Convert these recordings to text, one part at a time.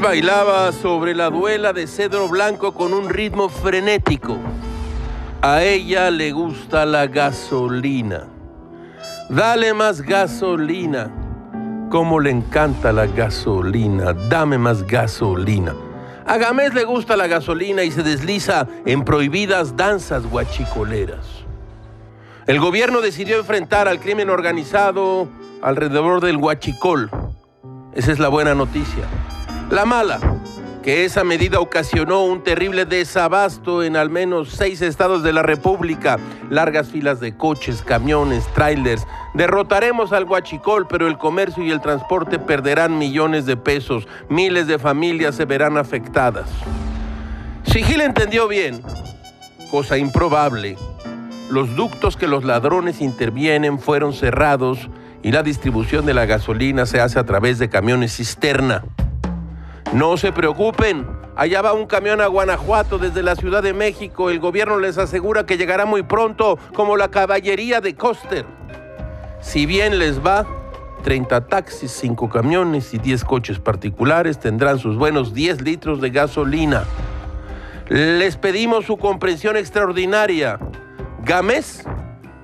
bailaba sobre la duela de cedro blanco con un ritmo frenético. A ella le gusta la gasolina. Dale más gasolina. Como le encanta la gasolina. Dame más gasolina. A Gamés le gusta la gasolina y se desliza en prohibidas danzas guachicoleras. El gobierno decidió enfrentar al crimen organizado alrededor del huachicol. Esa es la buena noticia. La mala, que esa medida ocasionó un terrible desabasto en al menos seis estados de la República, largas filas de coches, camiones, trailers. Derrotaremos al huachicol, pero el comercio y el transporte perderán millones de pesos, miles de familias se verán afectadas. Si Gil entendió bien, cosa improbable, los ductos que los ladrones intervienen fueron cerrados y la distribución de la gasolina se hace a través de camiones cisterna. No se preocupen, allá va un camión a Guanajuato desde la Ciudad de México. El gobierno les asegura que llegará muy pronto, como la caballería de Coster. Si bien les va, 30 taxis, 5 camiones y 10 coches particulares tendrán sus buenos 10 litros de gasolina. Les pedimos su comprensión extraordinaria. Gámez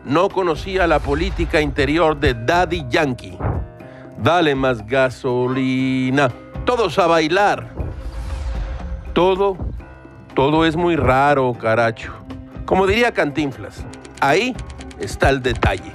no conocía la política interior de Daddy Yankee. Dale más gasolina todos a bailar. Todo, todo es muy raro, caracho. Como diría Cantinflas, ahí está el detalle.